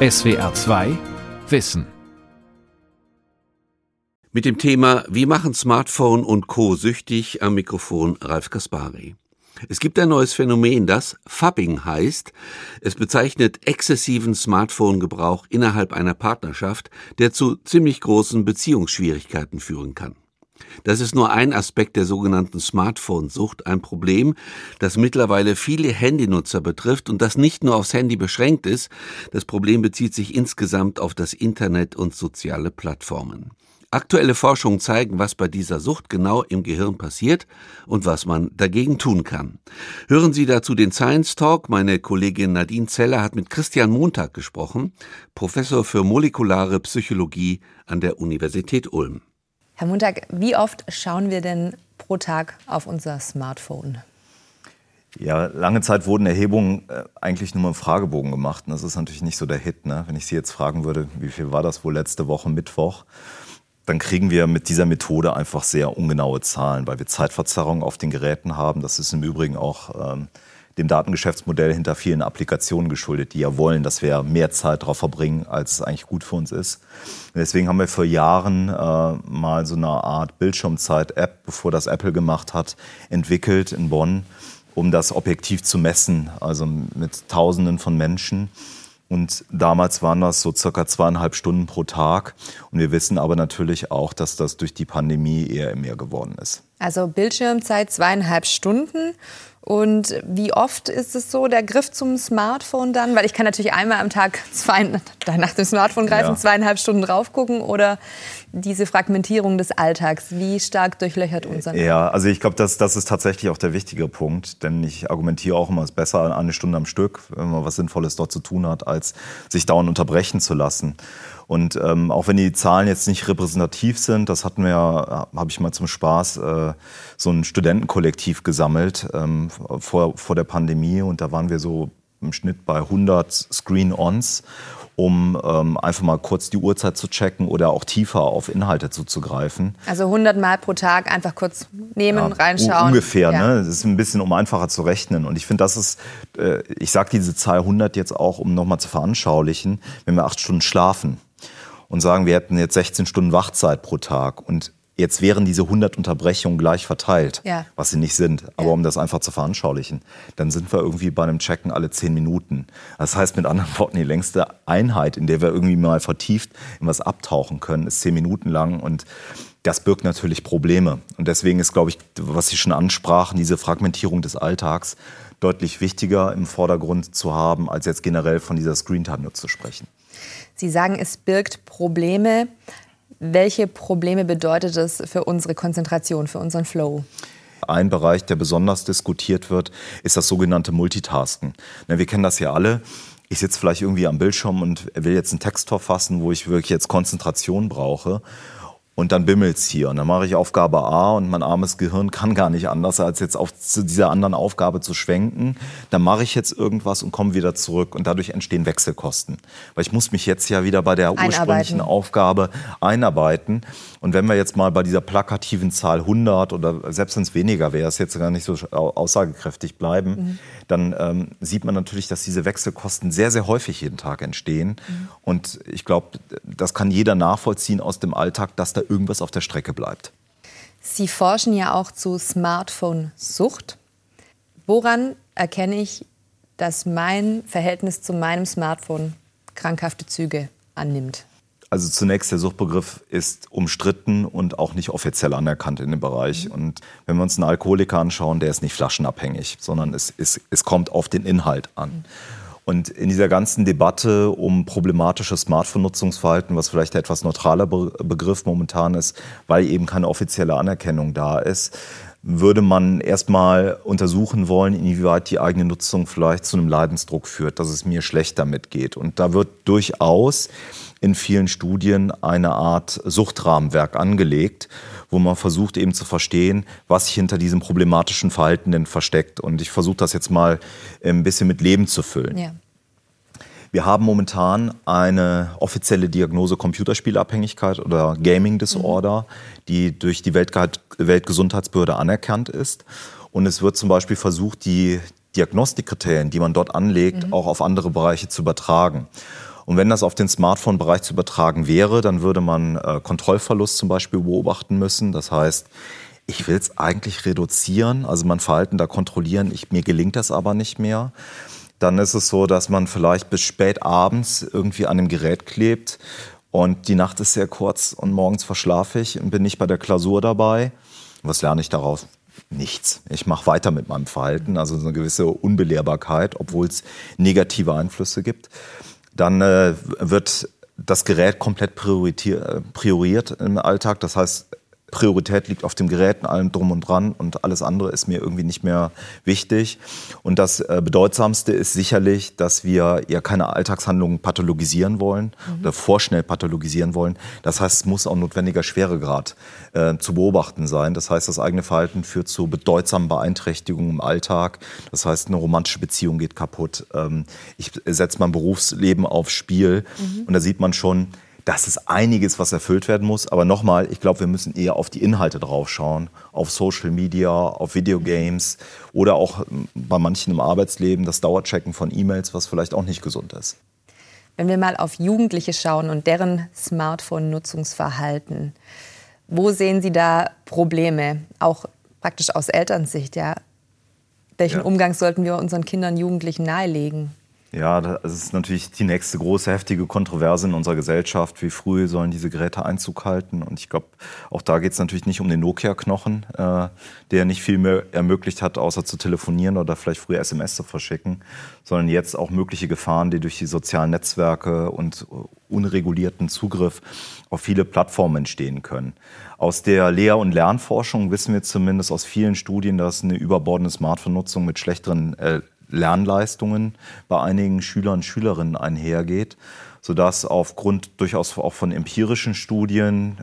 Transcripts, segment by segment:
SWR 2 Wissen. Mit dem Thema Wie machen Smartphone und Co. süchtig am Mikrofon Ralf Kaspari. Es gibt ein neues Phänomen, das Fubbing heißt. Es bezeichnet exzessiven Smartphone-Gebrauch innerhalb einer Partnerschaft, der zu ziemlich großen Beziehungsschwierigkeiten führen kann. Das ist nur ein Aspekt der sogenannten Smartphone-Sucht, ein Problem, das mittlerweile viele Handynutzer betrifft und das nicht nur aufs Handy beschränkt ist. Das Problem bezieht sich insgesamt auf das Internet und soziale Plattformen. Aktuelle Forschungen zeigen, was bei dieser Sucht genau im Gehirn passiert und was man dagegen tun kann. Hören Sie dazu den Science Talk. Meine Kollegin Nadine Zeller hat mit Christian Montag gesprochen, Professor für molekulare Psychologie an der Universität Ulm. Herr Montag, wie oft schauen wir denn pro Tag auf unser Smartphone? Ja, lange Zeit wurden Erhebungen äh, eigentlich nur im Fragebogen gemacht. Und das ist natürlich nicht so der Hit. Ne? Wenn ich Sie jetzt fragen würde, wie viel war das wohl letzte Woche Mittwoch, dann kriegen wir mit dieser Methode einfach sehr ungenaue Zahlen, weil wir Zeitverzerrungen auf den Geräten haben. Das ist im Übrigen auch ähm, dem Datengeschäftsmodell hinter vielen Applikationen geschuldet, die ja wollen, dass wir mehr Zeit darauf verbringen, als es eigentlich gut für uns ist. Deswegen haben wir vor Jahren äh, mal so eine Art Bildschirmzeit-App, bevor das Apple gemacht hat, entwickelt in Bonn, um das objektiv zu messen, also mit Tausenden von Menschen. Und damals waren das so circa zweieinhalb Stunden pro Tag. Und wir wissen aber natürlich auch, dass das durch die Pandemie eher mehr geworden ist. Also Bildschirmzeit zweieinhalb Stunden. Und wie oft ist es so, der Griff zum Smartphone dann? Weil ich kann natürlich einmal am Tag zwei, nach dem Smartphone greifen, ja. zweieinhalb Stunden drauf gucken oder diese Fragmentierung des Alltags, wie stark durchlöchert unser Ja, also ich glaube, das, das ist tatsächlich auch der wichtige Punkt, denn ich argumentiere auch immer, es ist besser eine Stunde am Stück, wenn man was Sinnvolles dort zu tun hat, als sich dauernd unterbrechen zu lassen. Und ähm, auch wenn die Zahlen jetzt nicht repräsentativ sind, das hatten wir ja, habe ich mal zum Spaß äh, so ein Studentenkollektiv gesammelt ähm, vor, vor der Pandemie. Und da waren wir so im Schnitt bei 100 Screen-Ons um ähm, einfach mal kurz die Uhrzeit zu checken oder auch tiefer auf Inhalte zuzugreifen. Also 100 Mal pro Tag einfach kurz nehmen, ja, reinschauen. Ungefähr, ja. ne? Das ist ein bisschen, um einfacher zu rechnen. Und ich finde, das ist, äh, ich sage diese Zahl 100 jetzt auch, um nochmal zu veranschaulichen, wenn wir acht Stunden schlafen und sagen, wir hätten jetzt 16 Stunden Wachzeit pro Tag und Jetzt wären diese 100 Unterbrechungen gleich verteilt, ja. was sie nicht sind. Aber ja. um das einfach zu veranschaulichen, dann sind wir irgendwie bei einem Checken alle 10 Minuten. Das heißt mit anderen Worten, die längste Einheit, in der wir irgendwie mal vertieft in was abtauchen können, ist 10 Minuten lang und das birgt natürlich Probleme. Und deswegen ist, glaube ich, was Sie schon ansprachen, diese Fragmentierung des Alltags deutlich wichtiger im Vordergrund zu haben, als jetzt generell von dieser Screen-Time zu sprechen. Sie sagen, es birgt Probleme. Welche Probleme bedeutet es für unsere Konzentration, für unseren Flow? Ein Bereich, der besonders diskutiert wird, ist das sogenannte Multitasken. Wir kennen das ja alle. Ich sitze vielleicht irgendwie am Bildschirm und will jetzt einen Text verfassen, wo ich wirklich jetzt Konzentration brauche und dann bimmelt's hier. Und dann mache ich Aufgabe A und mein armes Gehirn kann gar nicht anders, als jetzt auf zu dieser anderen Aufgabe zu schwenken. Dann mache ich jetzt irgendwas und komme wieder zurück. Und dadurch entstehen Wechselkosten. Weil ich muss mich jetzt ja wieder bei der ursprünglichen Aufgabe einarbeiten. Und wenn wir jetzt mal bei dieser plakativen Zahl 100 oder selbst wenn es weniger wäre, es jetzt gar nicht so aussagekräftig bleiben, mhm. Dann ähm, sieht man natürlich, dass diese Wechselkosten sehr, sehr häufig jeden Tag entstehen. Mhm. Und ich glaube, das kann jeder nachvollziehen aus dem Alltag, dass da irgendwas auf der Strecke bleibt. Sie forschen ja auch zu Smartphone-Sucht. Woran erkenne ich, dass mein Verhältnis zu meinem Smartphone krankhafte Züge annimmt? Also zunächst, der Suchtbegriff ist umstritten und auch nicht offiziell anerkannt in dem Bereich. Mhm. Und wenn wir uns einen Alkoholiker anschauen, der ist nicht flaschenabhängig, sondern es, es, es kommt auf den Inhalt an. Und in dieser ganzen Debatte um problematisches Smartphone-Nutzungsverhalten, was vielleicht ein etwas neutraler Begriff momentan ist, weil eben keine offizielle Anerkennung da ist, würde man erstmal untersuchen wollen, inwieweit die eigene Nutzung vielleicht zu einem Leidensdruck führt, dass es mir schlecht damit geht. Und da wird durchaus in vielen Studien eine Art Suchtrahmenwerk angelegt, wo man versucht eben zu verstehen, was sich hinter diesem problematischen Verhalten denn versteckt. Und ich versuche das jetzt mal ein bisschen mit Leben zu füllen. Ja. Wir haben momentan eine offizielle Diagnose Computerspielabhängigkeit oder Gaming Disorder, mhm. die durch die Weltgesundheitsbehörde anerkannt ist. Und es wird zum Beispiel versucht, die Diagnostikkriterien, die man dort anlegt, mhm. auch auf andere Bereiche zu übertragen. Und wenn das auf den Smartphone-Bereich zu übertragen wäre, dann würde man äh, Kontrollverlust zum Beispiel beobachten müssen. Das heißt, ich will es eigentlich reduzieren, also mein Verhalten da kontrollieren. Ich, mir gelingt das aber nicht mehr. Dann ist es so, dass man vielleicht bis spät abends irgendwie an dem Gerät klebt und die Nacht ist sehr kurz und morgens verschlafe ich und bin nicht bei der Klausur dabei. Was lerne ich daraus? Nichts. Ich mache weiter mit meinem Verhalten, also eine gewisse Unbelehrbarkeit, obwohl es negative Einflüsse gibt. Dann äh, wird das Gerät komplett priorisiert im Alltag. Das heißt, Priorität liegt auf dem Gerät, allem drum und dran und alles andere ist mir irgendwie nicht mehr wichtig. Und das äh, Bedeutsamste ist sicherlich, dass wir ja keine Alltagshandlungen pathologisieren wollen mhm. oder vorschnell pathologisieren wollen. Das heißt, es muss auch notwendiger Schweregrad äh, zu beobachten sein. Das heißt, das eigene Verhalten führt zu bedeutsamen Beeinträchtigungen im Alltag. Das heißt, eine romantische Beziehung geht kaputt. Ähm, ich setze mein Berufsleben aufs Spiel mhm. und da sieht man schon, das ist einiges, was erfüllt werden muss. Aber nochmal, ich glaube, wir müssen eher auf die Inhalte drauf schauen. Auf Social Media, auf Videogames oder auch hm, bei manchen im Arbeitsleben das Dauerchecken von E-Mails, was vielleicht auch nicht gesund ist. Wenn wir mal auf Jugendliche schauen und deren Smartphone-Nutzungsverhalten, wo sehen Sie da Probleme, auch praktisch aus Elternsicht? Ja? Welchen ja. Umgang sollten wir unseren Kindern, Jugendlichen nahelegen? Ja, das ist natürlich die nächste große, heftige Kontroverse in unserer Gesellschaft. Wie früh sollen diese Geräte Einzug halten? Und ich glaube, auch da geht es natürlich nicht um den Nokia-Knochen, äh, der nicht viel mehr ermöglicht hat, außer zu telefonieren oder vielleicht früher SMS zu verschicken, sondern jetzt auch mögliche Gefahren, die durch die sozialen Netzwerke und unregulierten Zugriff auf viele Plattformen entstehen können. Aus der Lehr- und Lernforschung wissen wir zumindest aus vielen Studien, dass eine überbordende Smartphone-Nutzung mit schlechteren äh, Lernleistungen bei einigen Schülern und Schülerinnen einhergeht, sodass aufgrund durchaus auch von empirischen Studien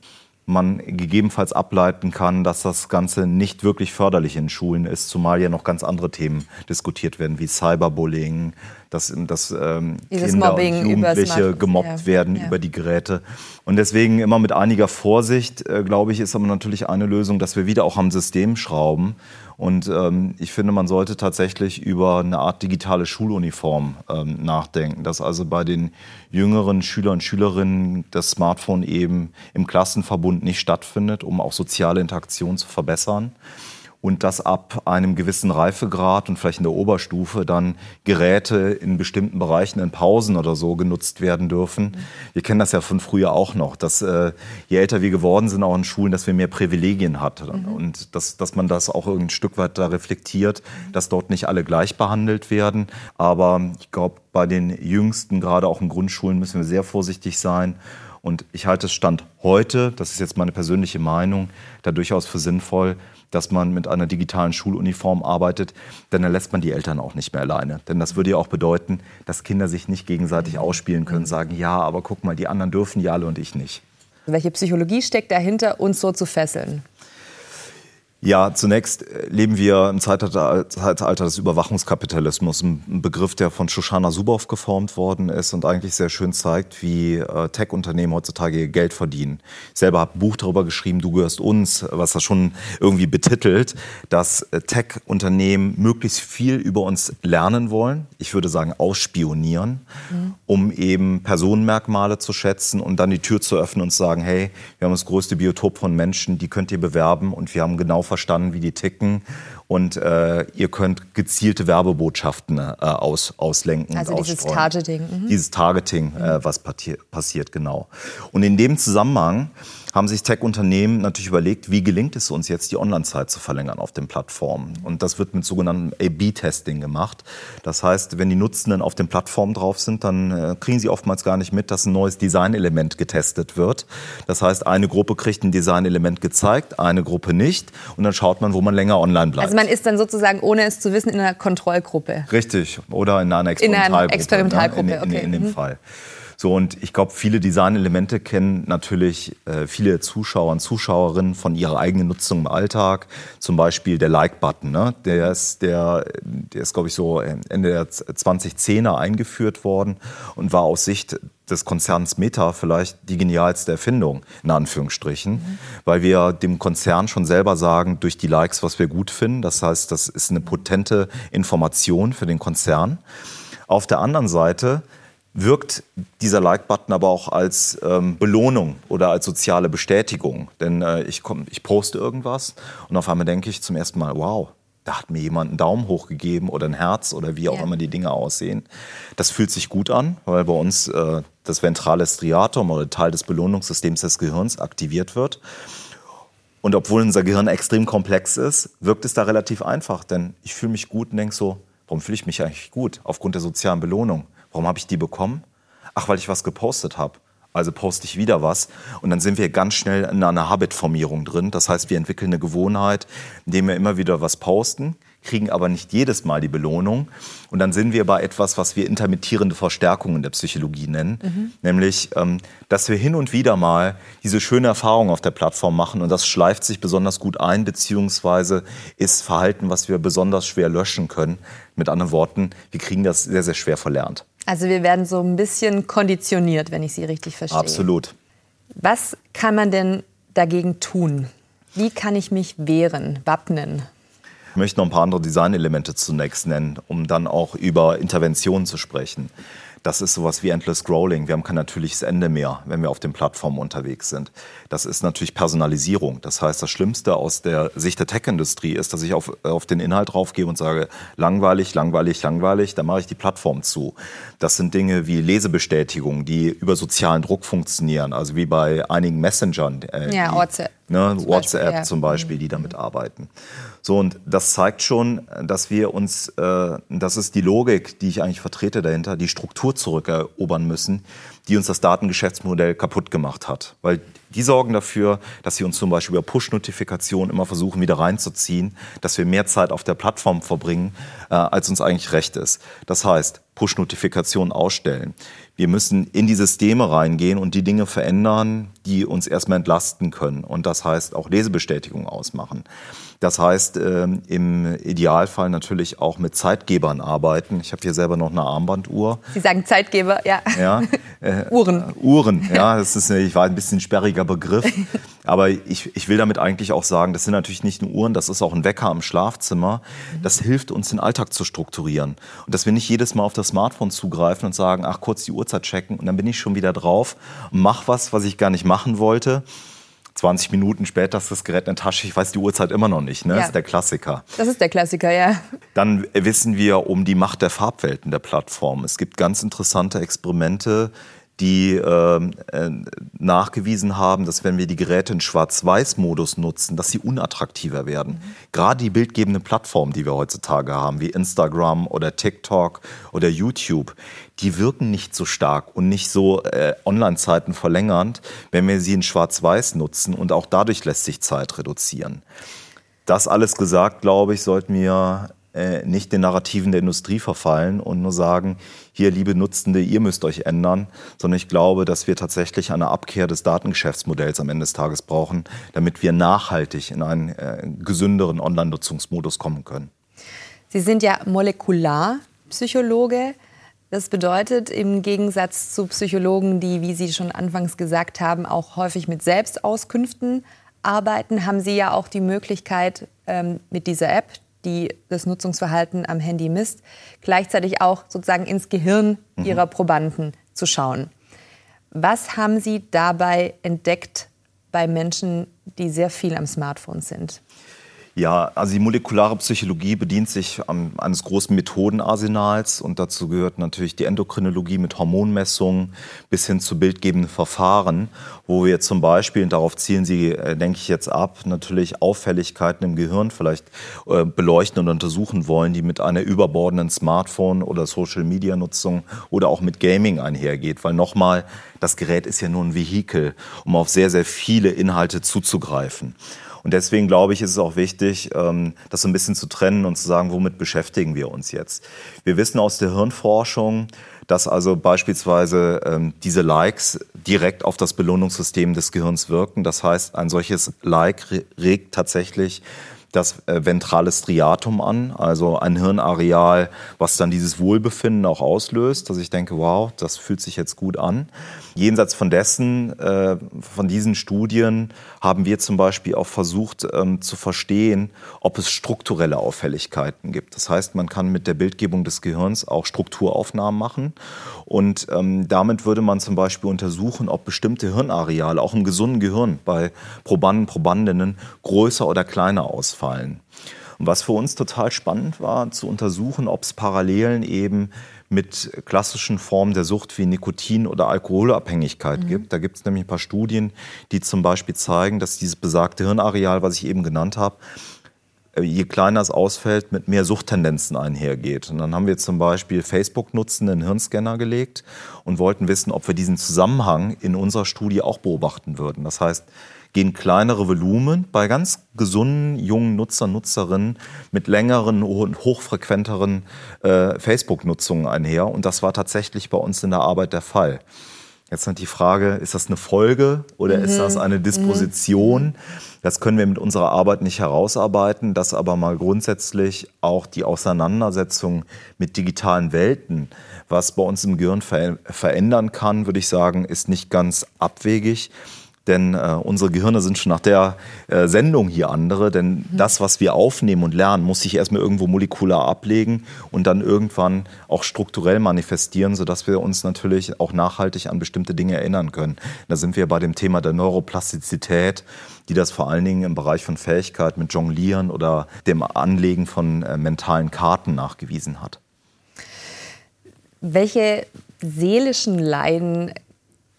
man gegebenenfalls ableiten kann, dass das Ganze nicht wirklich förderlich in Schulen ist, zumal ja noch ganz andere Themen diskutiert werden, wie Cyberbullying, dass, dass ähm, Kinder Mobbing und Jugendliche gemobbt ja. werden ja. über die Geräte. Und deswegen immer mit einiger Vorsicht, äh, glaube ich, ist aber natürlich eine Lösung, dass wir wieder auch am System schrauben und ähm, ich finde, man sollte tatsächlich über eine Art digitale Schuluniform ähm, nachdenken, dass also bei den jüngeren Schülern und Schülerinnen das Smartphone eben im Klassenverbund nicht stattfindet, um auch soziale Interaktion zu verbessern und dass ab einem gewissen Reifegrad und vielleicht in der Oberstufe dann Geräte in bestimmten Bereichen in Pausen oder so genutzt werden dürfen. Wir kennen das ja von früher auch noch, dass äh, je älter wir geworden sind, auch in Schulen, dass wir mehr Privilegien hatten mhm. und dass, dass man das auch ein Stück weit da reflektiert, dass dort nicht alle gleich behandelt werden. Aber ich glaube, bei den Jüngsten, gerade auch in Grundschulen, müssen wir sehr vorsichtig sein. Und ich halte es Stand heute, das ist jetzt meine persönliche Meinung, da durchaus für sinnvoll, dass man mit einer digitalen Schuluniform arbeitet, denn dann lässt man die Eltern auch nicht mehr alleine. Denn das würde ja auch bedeuten, dass Kinder sich nicht gegenseitig ausspielen können, sagen, ja, aber guck mal, die anderen dürfen ja alle und ich nicht. Welche Psychologie steckt dahinter, uns so zu fesseln? Ja, zunächst äh, leben wir im Zeitalter des Überwachungskapitalismus, ein Begriff, der von Shoshana Zuboff geformt worden ist und eigentlich sehr schön zeigt, wie äh, Tech-Unternehmen heutzutage ihr Geld verdienen. Ich selber habe ein Buch darüber geschrieben, Du gehörst uns, was das schon irgendwie betitelt, dass äh, Tech-Unternehmen möglichst viel über uns lernen wollen, ich würde sagen ausspionieren, mhm. um eben Personenmerkmale zu schätzen und dann die Tür zu öffnen und zu sagen, hey, wir haben das größte Biotop von Menschen, die könnt ihr bewerben und wir haben genau verstanden, wie die ticken. Und äh, ihr könnt gezielte Werbebotschaften äh, aus, auslenken. Also dieses Targeting. Mhm. Dieses Targeting, äh, was passiert, genau. Und in dem Zusammenhang haben sich Tech-Unternehmen natürlich überlegt, wie gelingt es uns jetzt, die Online-Zeit zu verlängern auf den Plattformen. Und das wird mit sogenanntem A-B-Testing gemacht. Das heißt, wenn die Nutzenden auf den Plattformen drauf sind, dann äh, kriegen sie oftmals gar nicht mit, dass ein neues Designelement getestet wird. Das heißt, eine Gruppe kriegt ein Designelement gezeigt, eine Gruppe nicht. Und dann schaut man, wo man länger online bleibt. Also man ist dann sozusagen, ohne es zu wissen, in einer Kontrollgruppe. Richtig. Oder in einer Experimentalgruppe. In einer Experimentalgruppe, ne? in, in, okay. in, in dem mhm. Fall. So, und ich glaube, viele Designelemente kennen natürlich äh, viele Zuschauer und Zuschauerinnen von ihrer eigenen Nutzung im Alltag. Zum Beispiel der Like-Button. Ne? Der ist, der, der ist glaube ich, so Ende der 2010er eingeführt worden und war aus Sicht des Konzerns Meta vielleicht die genialste Erfindung, in Anführungsstrichen, mhm. weil wir dem Konzern schon selber sagen, durch die Likes, was wir gut finden. Das heißt, das ist eine potente Information für den Konzern. Auf der anderen Seite wirkt dieser Like-Button aber auch als ähm, Belohnung oder als soziale Bestätigung. Denn äh, ich, komm, ich poste irgendwas und auf einmal denke ich zum ersten Mal, wow, da hat mir jemand einen Daumen hoch gegeben oder ein Herz oder wie auch ja. immer die Dinge aussehen. Das fühlt sich gut an, weil bei uns äh, das ventrale Striatum oder Teil des Belohnungssystems des Gehirns aktiviert wird. Und obwohl unser Gehirn extrem komplex ist, wirkt es da relativ einfach, denn ich fühle mich gut und denke so, warum fühle ich mich eigentlich gut? Aufgrund der sozialen Belohnung. Warum habe ich die bekommen? Ach, weil ich was gepostet habe. Also poste ich wieder was und dann sind wir ganz schnell in einer Habitformierung drin. Das heißt, wir entwickeln eine Gewohnheit, indem wir immer wieder was posten, kriegen aber nicht jedes Mal die Belohnung. Und dann sind wir bei etwas, was wir intermittierende Verstärkung in der Psychologie nennen. Mhm. Nämlich, ähm, dass wir hin und wieder mal diese schöne Erfahrung auf der Plattform machen und das schleift sich besonders gut ein, beziehungsweise ist Verhalten, was wir besonders schwer löschen können. Mit anderen Worten, wir kriegen das sehr, sehr schwer verlernt. Also wir werden so ein bisschen konditioniert, wenn ich Sie richtig verstehe. Absolut. Was kann man denn dagegen tun? Wie kann ich mich wehren, wappnen? Ich möchte noch ein paar andere Designelemente zunächst nennen, um dann auch über Interventionen zu sprechen. Das ist sowas wie Endless Scrolling. Wir haben kein natürliches Ende mehr, wenn wir auf den Plattformen unterwegs sind. Das ist natürlich Personalisierung. Das heißt, das Schlimmste aus der Sicht der Tech-Industrie ist, dass ich auf, auf den Inhalt draufgehe und sage, langweilig, langweilig, langweilig, dann mache ich die Plattform zu. Das sind Dinge wie Lesebestätigungen, die über sozialen Druck funktionieren, also wie bei einigen Messengern. Äh, ja, WhatsApp. Ne, zum WhatsApp Beispiel, ja. zum Beispiel, die damit arbeiten. So, und das zeigt schon, dass wir uns, äh, das ist die Logik, die ich eigentlich vertrete dahinter, die Struktur zurückerobern müssen, die uns das Datengeschäftsmodell kaputt gemacht hat. Weil die sorgen dafür, dass sie uns zum Beispiel über Push-Notifikationen immer versuchen, wieder reinzuziehen, dass wir mehr Zeit auf der Plattform verbringen, äh, als uns eigentlich recht ist. Das heißt, Push-Notifikationen ausstellen. Wir müssen in die Systeme reingehen und die Dinge verändern, die uns erstmal entlasten können. Und das heißt auch Lesebestätigung ausmachen. Das heißt, ähm, im Idealfall natürlich auch mit Zeitgebern arbeiten. Ich habe hier selber noch eine Armbanduhr. Sie sagen Zeitgeber, ja. ja äh, Uhren. Uhren, ja. Das ist, ich war ein bisschen sperriger Begriff. Aber ich, ich will damit eigentlich auch sagen, das sind natürlich nicht nur Uhren, das ist auch ein Wecker im Schlafzimmer. Das hilft uns, den Alltag zu strukturieren. Und dass wir nicht jedes Mal auf das Smartphone zugreifen und sagen, ach, kurz die Uhrzeit checken und dann bin ich schon wieder drauf und mach was, was ich gar nicht machen wollte. 20 Minuten später ist das Gerät in der Tasche. Ich weiß die Uhrzeit immer noch nicht. Ne? Ja. Das ist der Klassiker. Das ist der Klassiker, ja. Dann wissen wir um die Macht der Farbwelten der Plattform. Es gibt ganz interessante Experimente, die ähm, äh, nachgewiesen haben, dass wenn wir die Geräte in Schwarz-Weiß-Modus nutzen, dass sie unattraktiver werden. Mhm. Gerade die bildgebenden Plattformen, die wir heutzutage haben, wie Instagram oder TikTok oder YouTube, die wirken nicht so stark und nicht so äh, Online-Zeiten verlängernd, wenn wir sie in Schwarz-Weiß nutzen und auch dadurch lässt sich Zeit reduzieren. Das alles gesagt, glaube ich, sollten wir äh, nicht den Narrativen der Industrie verfallen und nur sagen, hier, liebe Nutzende, ihr müsst euch ändern, sondern ich glaube, dass wir tatsächlich eine Abkehr des Datengeschäftsmodells am Ende des Tages brauchen, damit wir nachhaltig in einen äh, gesünderen Online-Nutzungsmodus kommen können. Sie sind ja Molekularpsychologe. Das bedeutet, im Gegensatz zu Psychologen, die, wie Sie schon anfangs gesagt haben, auch häufig mit Selbstauskünften arbeiten, haben Sie ja auch die Möglichkeit, ähm, mit dieser App, die das Nutzungsverhalten am Handy misst, gleichzeitig auch sozusagen ins Gehirn mhm. ihrer Probanden zu schauen. Was haben Sie dabei entdeckt bei Menschen, die sehr viel am Smartphone sind? Ja, also die molekulare Psychologie bedient sich um, eines großen Methodenarsenals und dazu gehört natürlich die Endokrinologie mit Hormonmessungen bis hin zu bildgebenden Verfahren, wo wir zum Beispiel, und darauf zielen Sie, äh, denke ich jetzt ab, natürlich Auffälligkeiten im Gehirn vielleicht äh, beleuchten und untersuchen wollen, die mit einer überbordenden Smartphone- oder Social-Media-Nutzung oder auch mit Gaming einhergeht. Weil nochmal, das Gerät ist ja nur ein Vehikel, um auf sehr, sehr viele Inhalte zuzugreifen. Und deswegen glaube ich, ist es auch wichtig, ähm, das so ein bisschen zu trennen und zu sagen, womit beschäftigen wir uns jetzt. Wir wissen aus der Hirnforschung, dass also beispielsweise ähm, diese Likes direkt auf das Belohnungssystem des Gehirns wirken. Das heißt, ein solches Like regt tatsächlich das äh, ventrale Striatum an, also ein Hirnareal, was dann dieses Wohlbefinden auch auslöst, dass ich denke, wow, das fühlt sich jetzt gut an. Jenseits von dessen, äh, von diesen Studien haben wir zum Beispiel auch versucht ähm, zu verstehen, ob es strukturelle Auffälligkeiten gibt. Das heißt, man kann mit der Bildgebung des Gehirns auch Strukturaufnahmen machen und ähm, damit würde man zum Beispiel untersuchen, ob bestimmte Hirnareale auch im gesunden Gehirn bei Probanden, Probandinnen größer oder kleiner ausfallen. Und was für uns total spannend war, zu untersuchen, ob es Parallelen eben mit klassischen Formen der Sucht wie Nikotin- oder Alkoholabhängigkeit mhm. gibt. Da gibt es nämlich ein paar Studien, die zum Beispiel zeigen, dass dieses besagte Hirnareal, was ich eben genannt habe, äh, je kleiner es ausfällt, mit mehr Suchttendenzen einhergeht. Und dann haben wir zum Beispiel Facebook-Nutzen in Hirnscanner gelegt und wollten wissen, ob wir diesen Zusammenhang in unserer Studie auch beobachten würden. Das heißt, gehen kleinere Volumen bei ganz gesunden jungen Nutzer, Nutzerinnen mit längeren und hochfrequenteren äh, Facebook-Nutzungen einher. Und das war tatsächlich bei uns in der Arbeit der Fall. Jetzt ist die Frage, ist das eine Folge oder mhm. ist das eine Disposition? Mhm. Das können wir mit unserer Arbeit nicht herausarbeiten, dass aber mal grundsätzlich auch die Auseinandersetzung mit digitalen Welten, was bei uns im Gehirn verändern kann, würde ich sagen, ist nicht ganz abwegig. Denn äh, unsere Gehirne sind schon nach der äh, Sendung hier andere. Denn mhm. das, was wir aufnehmen und lernen, muss sich erstmal irgendwo molekular ablegen und dann irgendwann auch strukturell manifestieren, sodass wir uns natürlich auch nachhaltig an bestimmte Dinge erinnern können. Da sind wir bei dem Thema der Neuroplastizität, die das vor allen Dingen im Bereich von Fähigkeit mit Jonglieren oder dem Anlegen von äh, mentalen Karten nachgewiesen hat. Welche seelischen Leiden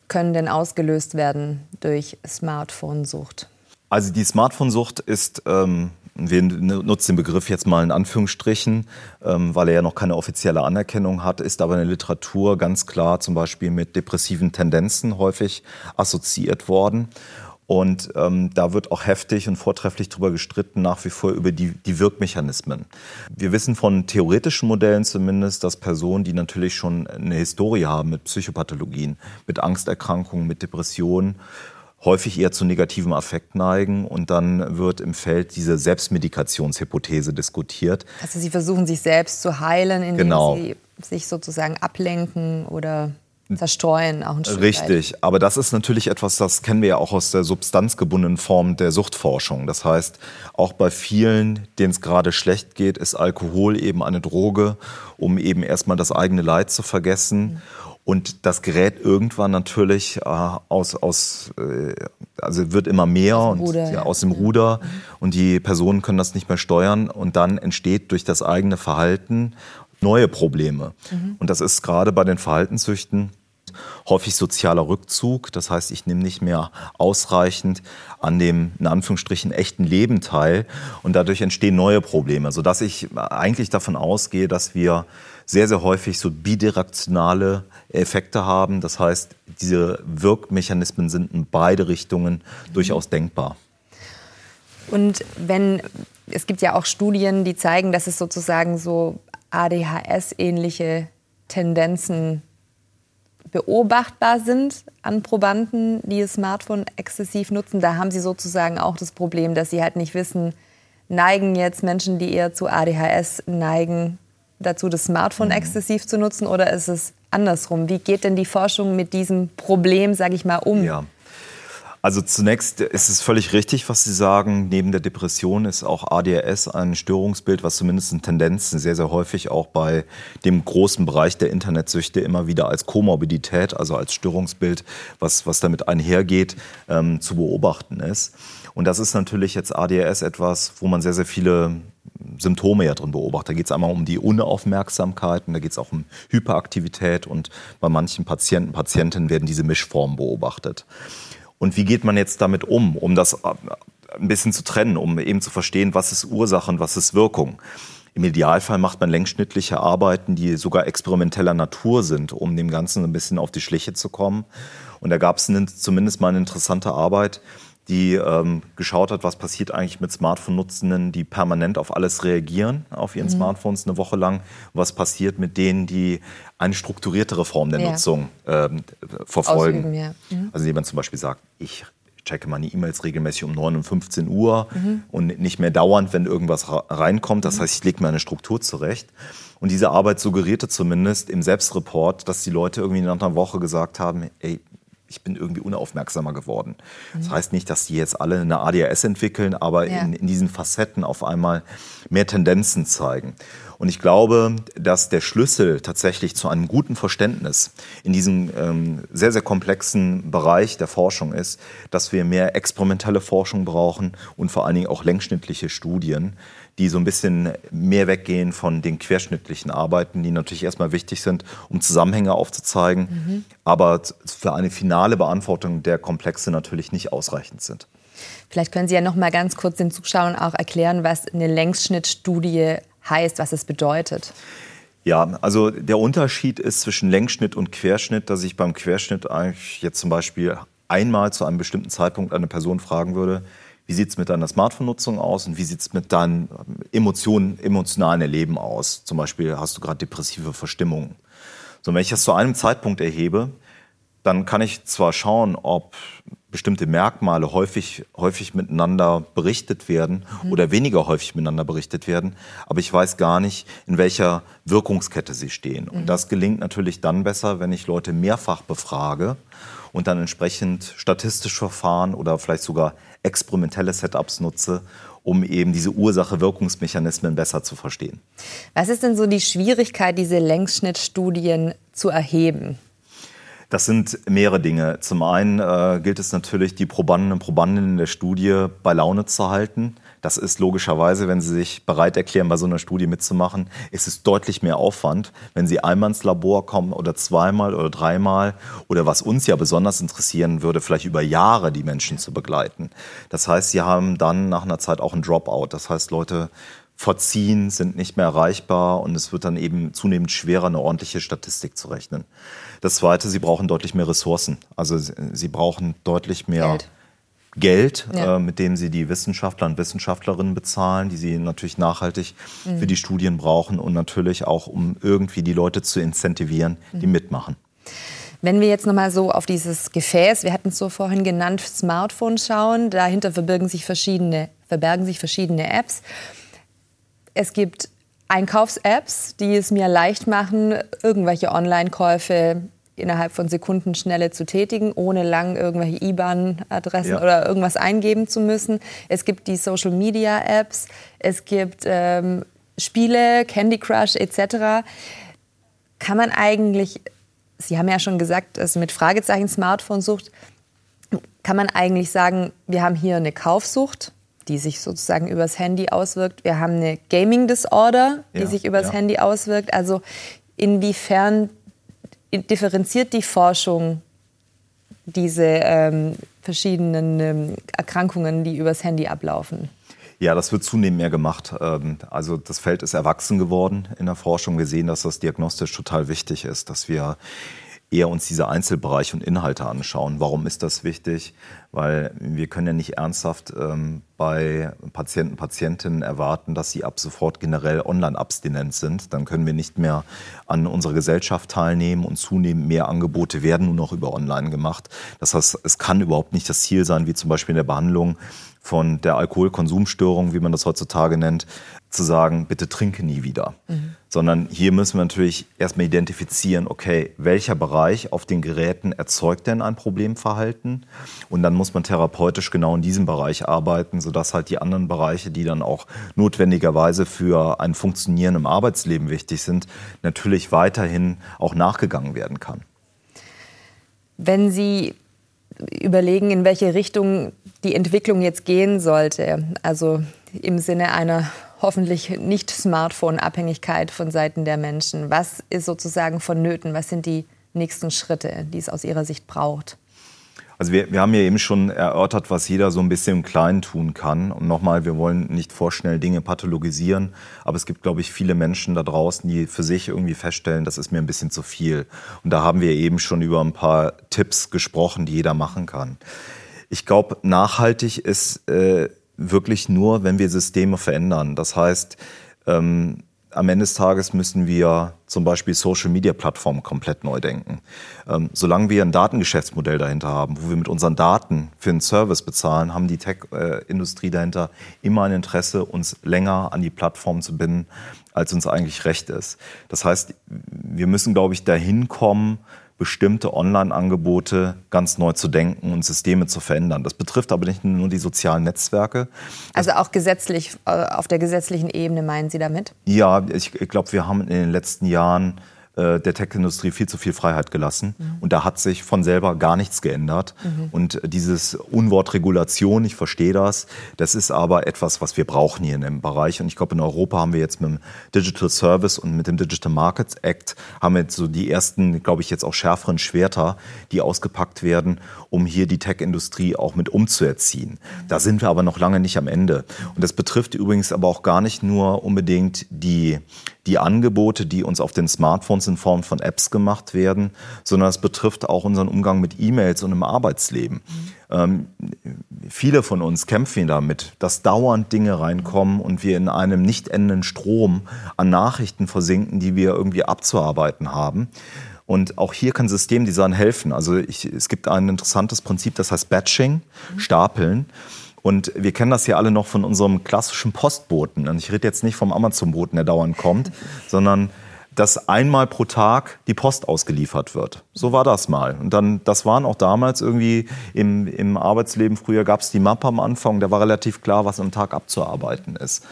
können denn ausgelöst werden durch Smartphone-Sucht? Also die Smartphone-Sucht ist, ähm, wir nutzen den Begriff jetzt mal in Anführungsstrichen, ähm, weil er ja noch keine offizielle Anerkennung hat, ist aber in der Literatur ganz klar zum Beispiel mit depressiven Tendenzen häufig assoziiert worden. Und ähm, da wird auch heftig und vortrefflich darüber gestritten, nach wie vor über die, die Wirkmechanismen. Wir wissen von theoretischen Modellen zumindest, dass Personen, die natürlich schon eine Historie haben mit Psychopathologien, mit Angsterkrankungen, mit Depressionen, häufig eher zu negativen Affekt neigen und dann wird im Feld diese Selbstmedikationshypothese diskutiert. Also sie versuchen sich selbst zu heilen, indem genau. sie sich sozusagen ablenken oder zerstreuen auch ein Stück Richtig, weit. aber das ist natürlich etwas, das kennen wir ja auch aus der substanzgebundenen Form der Suchtforschung. Das heißt, auch bei vielen, denen es gerade schlecht geht, ist Alkohol eben eine Droge, um eben erstmal das eigene Leid zu vergessen. Mhm. Und das gerät irgendwann natürlich äh, aus, aus äh, also wird immer mehr aus dem Ruder, und, ja, aus dem Ruder mhm. und die Personen können das nicht mehr steuern und dann entsteht durch das eigene Verhalten neue Probleme. Mhm. Und das ist gerade bei den Verhaltenssüchten häufig sozialer Rückzug. Das heißt, ich nehme nicht mehr ausreichend an dem, in Anführungsstrichen, echten Leben teil. Und dadurch entstehen neue Probleme, sodass ich eigentlich davon ausgehe, dass wir sehr, sehr häufig so bidirektionale Effekte haben. Das heißt, diese Wirkmechanismen sind in beide Richtungen mhm. durchaus denkbar. Und wenn es gibt ja auch Studien, die zeigen, dass es sozusagen so ADHS-ähnliche Tendenzen beobachtbar sind an Probanden, die das Smartphone exzessiv nutzen. Da haben sie sozusagen auch das Problem, dass sie halt nicht wissen, neigen jetzt Menschen, die eher zu ADHS neigen, dazu, das Smartphone mhm. exzessiv zu nutzen oder ist es andersrum? Wie geht denn die Forschung mit diesem Problem, sage ich mal, um? Ja. Also zunächst ist es völlig richtig, was Sie sagen. Neben der Depression ist auch ADHS ein Störungsbild, was zumindest in Tendenzen sehr, sehr häufig auch bei dem großen Bereich der Internetsüchte immer wieder als Komorbidität, also als Störungsbild, was, was damit einhergeht, ähm, zu beobachten ist. Und das ist natürlich jetzt ADHS etwas, wo man sehr, sehr viele Symptome ja drin beobachtet. Da geht es einmal um die Unaufmerksamkeit und da geht es auch um Hyperaktivität und bei manchen Patienten, Patientinnen werden diese Mischformen beobachtet. Und wie geht man jetzt damit um, um das äh, ein bisschen zu trennen, um eben zu verstehen, was ist Ursache und was ist Wirkung? Im Idealfall macht man längsschnittliche Arbeiten, die sogar experimenteller Natur sind, um dem Ganzen ein bisschen auf die Schliche zu kommen. Und da gab es zumindest mal eine interessante Arbeit, die ähm, geschaut hat, was passiert eigentlich mit Smartphone-Nutzenden, die permanent auf alles reagieren, auf ihren mhm. Smartphones eine Woche lang. Was passiert mit denen, die eine strukturiertere Form der ja. Nutzung ähm, verfolgen. Ja. Mhm. Also jemand zum Beispiel sagt, ich checke meine E-Mails regelmäßig um 9 und 15 Uhr mhm. und nicht mehr dauernd, wenn irgendwas reinkommt. Das mhm. heißt, ich lege mir eine Struktur zurecht. Und diese Arbeit suggerierte zumindest im Selbstreport, dass die Leute irgendwie nach einer Woche gesagt haben, ey, ich bin irgendwie unaufmerksamer geworden. Mhm. Das heißt nicht, dass die jetzt alle eine ADHS entwickeln, aber ja. in, in diesen Facetten auf einmal mehr Tendenzen zeigen. Und ich glaube, dass der Schlüssel tatsächlich zu einem guten Verständnis in diesem ähm, sehr, sehr komplexen Bereich der Forschung ist, dass wir mehr experimentelle Forschung brauchen und vor allen Dingen auch längsschnittliche Studien, die so ein bisschen mehr weggehen von den querschnittlichen Arbeiten, die natürlich erstmal wichtig sind, um Zusammenhänge aufzuzeigen, mhm. aber für eine finale Beantwortung der Komplexe natürlich nicht ausreichend sind. Vielleicht können Sie ja noch mal ganz kurz den Zuschauern auch erklären, was eine Längsschnittstudie heißt, was es bedeutet. Ja, also der Unterschied ist zwischen Längsschnitt und Querschnitt, dass ich beim Querschnitt eigentlich jetzt zum Beispiel einmal zu einem bestimmten Zeitpunkt eine Person fragen würde, wie sieht es mit deiner Smartphone-Nutzung aus und wie sieht es mit deinem Emotionen, emotionalen Erleben aus? Zum Beispiel hast du gerade depressive Verstimmungen. So, wenn ich das zu einem Zeitpunkt erhebe, dann kann ich zwar schauen, ob bestimmte Merkmale häufig, häufig miteinander berichtet werden mhm. oder weniger häufig miteinander berichtet werden, aber ich weiß gar nicht, in welcher Wirkungskette sie stehen. Mhm. Und das gelingt natürlich dann besser, wenn ich Leute mehrfach befrage und dann entsprechend statistisch verfahren oder vielleicht sogar experimentelle Setups nutze, um eben diese Ursache-Wirkungsmechanismen besser zu verstehen. Was ist denn so die Schwierigkeit, diese Längsschnittstudien zu erheben? Das sind mehrere Dinge. Zum einen äh, gilt es natürlich, die Probanden und Probandinnen in der Studie bei Laune zu halten. Das ist logischerweise, wenn Sie sich bereit erklären, bei so einer Studie mitzumachen, ist es deutlich mehr Aufwand, wenn Sie einmal ins Labor kommen oder zweimal oder dreimal oder was uns ja besonders interessieren würde, vielleicht über Jahre die Menschen zu begleiten. Das heißt, Sie haben dann nach einer Zeit auch ein Dropout. Das heißt, Leute verziehen, sind nicht mehr erreichbar und es wird dann eben zunehmend schwerer, eine ordentliche Statistik zu rechnen. Das Zweite, sie brauchen deutlich mehr Ressourcen. Also sie brauchen deutlich mehr Geld, Geld ja. äh, mit dem sie die Wissenschaftler und Wissenschaftlerinnen bezahlen, die sie natürlich nachhaltig mhm. für die Studien brauchen und natürlich auch, um irgendwie die Leute zu incentivieren, die mhm. mitmachen. Wenn wir jetzt noch mal so auf dieses Gefäß, wir hatten es so vorhin genannt, Smartphone schauen, dahinter verbergen sich verschiedene, verbergen sich verschiedene Apps. Es gibt Einkaufs-Apps, die es mir leicht machen, irgendwelche Online-Käufe innerhalb von Sekunden schnelle zu tätigen, ohne lang irgendwelche IBAN-Adressen ja. oder irgendwas eingeben zu müssen. Es gibt die Social-Media-Apps, es gibt ähm, Spiele, Candy Crush etc. Kann man eigentlich, Sie haben ja schon gesagt, dass mit Fragezeichen Smartphone-Sucht, kann man eigentlich sagen, wir haben hier eine Kaufsucht, die sich sozusagen übers Handy auswirkt. Wir haben eine Gaming Disorder, die ja, sich übers ja. Handy auswirkt. Also inwiefern differenziert die Forschung diese ähm, verschiedenen ähm, Erkrankungen, die übers Handy ablaufen? Ja, das wird zunehmend mehr gemacht. Ähm, also das Feld ist erwachsen geworden in der Forschung. Wir sehen, dass das diagnostisch total wichtig ist, dass wir eher uns diese Einzelbereiche und Inhalte anschauen. Warum ist das wichtig? Weil wir können ja nicht ernsthaft ähm, bei Patienten, Patientinnen erwarten, dass sie ab sofort generell online abstinent sind. Dann können wir nicht mehr an unserer Gesellschaft teilnehmen und zunehmend mehr Angebote werden nur noch über online gemacht. Das heißt, es kann überhaupt nicht das Ziel sein, wie zum Beispiel in der Behandlung von der Alkoholkonsumstörung, wie man das heutzutage nennt, zu sagen, bitte trinke nie wieder. Mhm. Sondern hier müssen wir natürlich erstmal identifizieren, okay, welcher Bereich auf den Geräten erzeugt denn ein Problemverhalten? Und dann muss man therapeutisch genau in diesem Bereich arbeiten, sodass halt die anderen Bereiche, die dann auch notwendigerweise für ein Funktionieren im Arbeitsleben wichtig sind, natürlich weiterhin auch nachgegangen werden kann. Wenn Sie überlegen, in welche Richtung die Entwicklung jetzt gehen sollte. Also im Sinne einer hoffentlich nicht Smartphone-Abhängigkeit von Seiten der Menschen. Was ist sozusagen vonnöten? Was sind die nächsten Schritte, die es aus Ihrer Sicht braucht? Also wir, wir haben ja eben schon erörtert, was jeder so ein bisschen im Kleinen tun kann. Und nochmal, wir wollen nicht vorschnell Dinge pathologisieren, aber es gibt, glaube ich, viele Menschen da draußen, die für sich irgendwie feststellen, das ist mir ein bisschen zu viel. Und da haben wir eben schon über ein paar Tipps gesprochen, die jeder machen kann. Ich glaube, nachhaltig ist äh, wirklich nur, wenn wir Systeme verändern. Das heißt, ähm, am Ende des Tages müssen wir zum Beispiel Social-Media-Plattformen komplett neu denken. Ähm, solange wir ein Datengeschäftsmodell dahinter haben, wo wir mit unseren Daten für einen Service bezahlen, haben die Tech-Industrie dahinter immer ein Interesse, uns länger an die Plattform zu binden, als uns eigentlich recht ist. Das heißt, wir müssen, glaube ich, dahin kommen, bestimmte Online-Angebote ganz neu zu denken und Systeme zu verändern. Das betrifft aber nicht nur die sozialen Netzwerke. Also auch gesetzlich, äh, auf der gesetzlichen Ebene meinen Sie damit? Ja, ich, glaube, wir haben in den letzten Jahren der Tech-Industrie viel zu viel Freiheit gelassen. Mhm. Und da hat sich von selber gar nichts geändert. Mhm. Und dieses Unwort Regulation, ich verstehe das, das ist aber etwas, was wir brauchen hier in dem Bereich. Und ich glaube, in Europa haben wir jetzt mit dem Digital Service und mit dem Digital Markets Act haben wir jetzt so die ersten, glaube ich, jetzt auch schärferen Schwerter, die ausgepackt werden, um hier die Tech-Industrie auch mit umzuerziehen. Mhm. Da sind wir aber noch lange nicht am Ende. Und das betrifft übrigens aber auch gar nicht nur unbedingt die, die Angebote, die uns auf den Smartphones in Form von Apps gemacht werden, sondern es betrifft auch unseren Umgang mit E-Mails und im Arbeitsleben. Ähm, viele von uns kämpfen damit, dass dauernd Dinge reinkommen und wir in einem nicht endenden Strom an Nachrichten versinken, die wir irgendwie abzuarbeiten haben. Und auch hier kann Systemdesign helfen. Also ich, es gibt ein interessantes Prinzip, das heißt Batching, mhm. Stapeln. Und wir kennen das ja alle noch von unserem klassischen Postboten. Und ich rede jetzt nicht vom Amazon-Boten, der dauernd kommt, sondern dass einmal pro Tag die Post ausgeliefert wird. So war das mal. Und dann, das waren auch damals irgendwie im, im Arbeitsleben, früher gab es die Mappe am Anfang, da war relativ klar, was am Tag abzuarbeiten ist.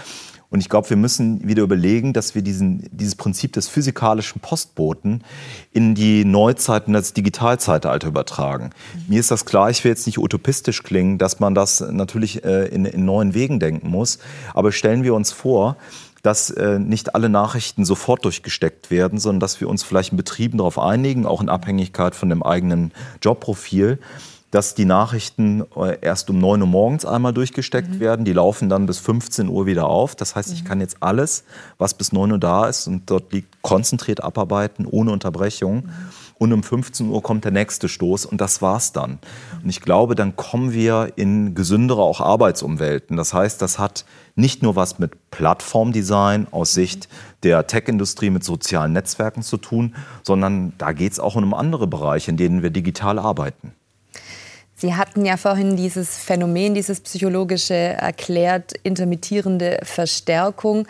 Und ich glaube, wir müssen wieder überlegen, dass wir diesen, dieses Prinzip des physikalischen Postboten in die Neuzeit und das Digitalzeitalter übertragen. Mir ist das klar, ich will jetzt nicht utopistisch klingen, dass man das natürlich äh, in, in neuen Wegen denken muss. Aber stellen wir uns vor, dass äh, nicht alle Nachrichten sofort durchgesteckt werden, sondern dass wir uns vielleicht in Betrieben darauf einigen, auch in Abhängigkeit von dem eigenen Jobprofil, dass die Nachrichten äh, erst um 9 Uhr morgens einmal durchgesteckt mhm. werden. Die laufen dann bis 15 Uhr wieder auf. Das heißt, ich mhm. kann jetzt alles, was bis 9 Uhr da ist und dort liegt, konzentriert abarbeiten, ohne Unterbrechung. Mhm. Und um 15 Uhr kommt der nächste Stoß und das war's dann. Und ich glaube, dann kommen wir in gesündere auch Arbeitsumwelten. Das heißt, das hat nicht nur was mit Plattformdesign aus Sicht der Tech-Industrie mit sozialen Netzwerken zu tun, sondern da geht es auch um andere Bereiche, in denen wir digital arbeiten. Sie hatten ja vorhin dieses Phänomen, dieses psychologische erklärt, intermittierende Verstärkung.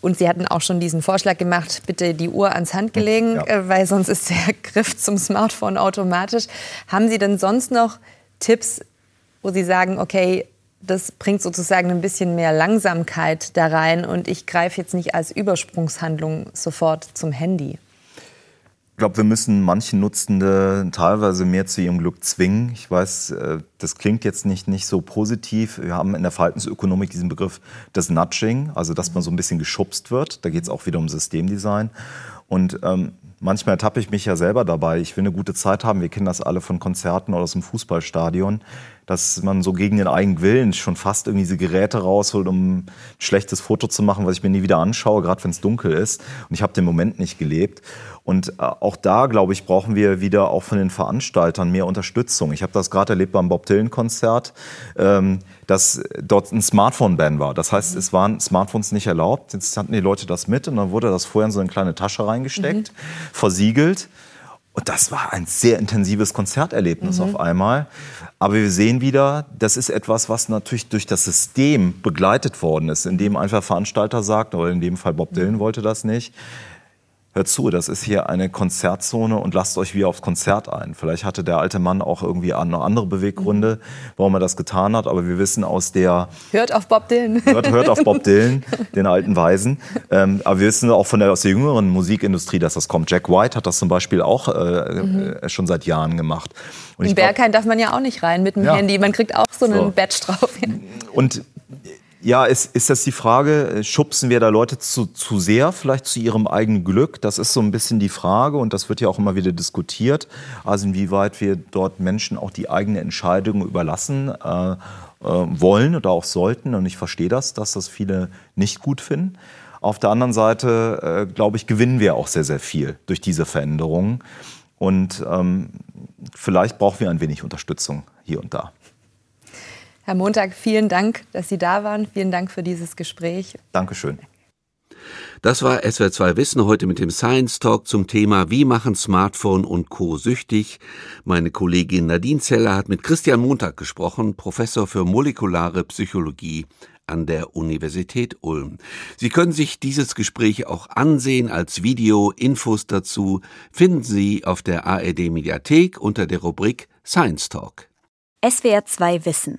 Und Sie hatten auch schon diesen Vorschlag gemacht, bitte die Uhr ans Handgelenk, ja. Äh, weil sonst ist der Griff zum Smartphone automatisch. Haben Sie denn sonst noch Tipps, wo Sie sagen, okay, das bringt sozusagen ein bisschen mehr Langsamkeit da rein und ich greife jetzt nicht als Übersprungshandlung sofort zum Handy? Ich glaube, wir müssen manche Nutzende teilweise mehr zu ihrem Glück zwingen. Ich weiß, äh, das klingt jetzt nicht, nicht so positiv. Wir haben in der Verhaltensökonomik diesen Begriff des Nudging, also dass man so ein bisschen geschubst wird. Da geht es auch wieder um Systemdesign. Und ähm, manchmal ertappe ich mich ja selber dabei. Ich will eine gute Zeit haben. Wir kennen das alle von Konzerten oder aus dem Fußballstadion dass man so gegen den eigenen Willen schon fast irgendwie diese Geräte rausholt, um ein schlechtes Foto zu machen, was ich mir nie wieder anschaue, gerade wenn es dunkel ist. Und ich habe den Moment nicht gelebt. Und äh, auch da, glaube ich, brauchen wir wieder auch von den Veranstaltern mehr Unterstützung. Ich habe das gerade erlebt beim Bob Dylan-Konzert, ähm, dass dort ein Smartphone-Ban war. Das heißt, es waren Smartphones nicht erlaubt. Jetzt hatten die Leute das mit und dann wurde das vorher in so eine kleine Tasche reingesteckt, mhm. versiegelt. Und das war ein sehr intensives Konzerterlebnis mhm. auf einmal. Aber wir sehen wieder, das ist etwas, was natürlich durch das System begleitet worden ist, indem einfach Veranstalter sagt, oder in dem Fall Bob Dylan wollte das nicht, hört zu, das ist hier eine Konzertzone und lasst euch wieder aufs Konzert ein. Vielleicht hatte der alte Mann auch irgendwie andere Beweggründe, warum er das getan hat, aber wir wissen aus der... Hört auf Bob Dylan. Hört, hört auf Bob Dylan, den alten Weisen. Ähm, aber wir wissen auch von der, aus der jüngeren Musikindustrie, dass das kommt. Jack White hat das zum Beispiel auch äh, mhm. äh, schon seit Jahren gemacht. Und In Berghain darf man ja auch nicht rein mit dem ja. Handy. Man kriegt auch so einen so. Badge drauf. Und ja, ist, ist das die Frage, äh, schubsen wir da Leute zu, zu sehr, vielleicht zu ihrem eigenen Glück? Das ist so ein bisschen die Frage und das wird ja auch immer wieder diskutiert. Also inwieweit wir dort Menschen auch die eigene Entscheidung überlassen äh, äh, wollen oder auch sollten. Und ich verstehe das, dass das viele nicht gut finden. Auf der anderen Seite, äh, glaube ich, gewinnen wir auch sehr, sehr viel durch diese Veränderungen. Und ähm, vielleicht brauchen wir ein wenig Unterstützung hier und da. Herr Montag, vielen Dank, dass Sie da waren. Vielen Dank für dieses Gespräch. Dankeschön. Das war SWR2 Wissen heute mit dem Science Talk zum Thema Wie machen Smartphone und Co. süchtig? Meine Kollegin Nadine Zeller hat mit Christian Montag gesprochen, Professor für molekulare Psychologie an der Universität Ulm. Sie können sich dieses Gespräch auch ansehen als Video. Infos dazu finden Sie auf der ARD Mediathek unter der Rubrik Science Talk. SWR2 Wissen.